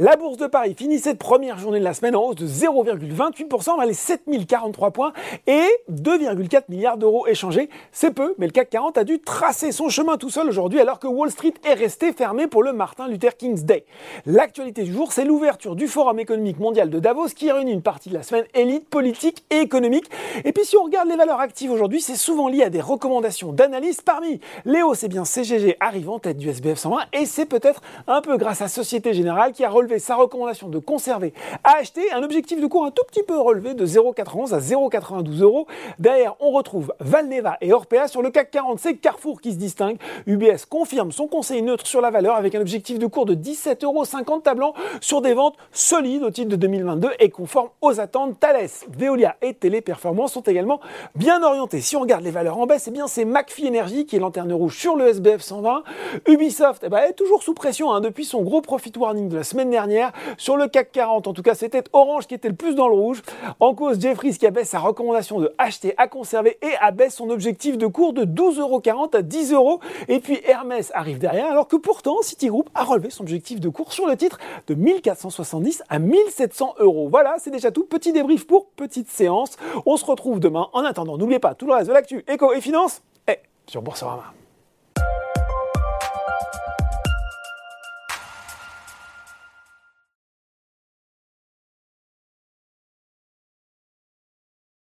La bourse de Paris finit cette première journée de la semaine en hausse de 0,28% vers les 7043 points et 2,4 milliards d'euros échangés. C'est peu, mais le CAC 40 a dû tracer son chemin tout seul aujourd'hui alors que Wall Street est resté fermé pour le Martin Luther King's Day. L'actualité du jour, c'est l'ouverture du Forum économique mondial de Davos qui réunit une partie de la semaine élite politique et économique. Et puis si on regarde les valeurs actives aujourd'hui, c'est souvent lié à des recommandations d'analystes. Parmi Léo, c'est bien CGG arrive en tête du SBF 120 et c'est peut-être un peu grâce à Société Générale qui a relevé sa recommandation de conserver à acheter un objectif de cours un tout petit peu relevé de 0,91 à 0,92 euros. Derrière, on retrouve Valneva et Orpea sur le CAC 40. C'est Carrefour qui se distingue. UBS confirme son conseil neutre sur la valeur avec un objectif de cours de 17,50 euros tablant sur des ventes solides au titre de 2022 et conformes aux attentes. Thales, Veolia et Téléperformance sont également bien orientés. Si on regarde les valeurs en baisse, eh bien c'est McPhee Energy qui est lanterne rouge sur le SBF 120. Ubisoft eh ben, est toujours sous pression hein, depuis son gros profit warning de la semaine dernière. Sur le CAC 40, en tout cas, c'était Orange qui était le plus dans le rouge. En cause, Jeffries qui abaisse sa recommandation de acheter à conserver et abaisse son objectif de cours de 12,40€ à 10 euros. Et puis Hermès arrive derrière, alors que pourtant Citigroup a relevé son objectif de cours sur le titre de 1470 à 1700 euros. Voilà, c'est déjà tout. Petit débrief pour petite séance. On se retrouve demain. En attendant, n'oubliez pas tout le reste de l'actu éco et finance et sur Boursorama.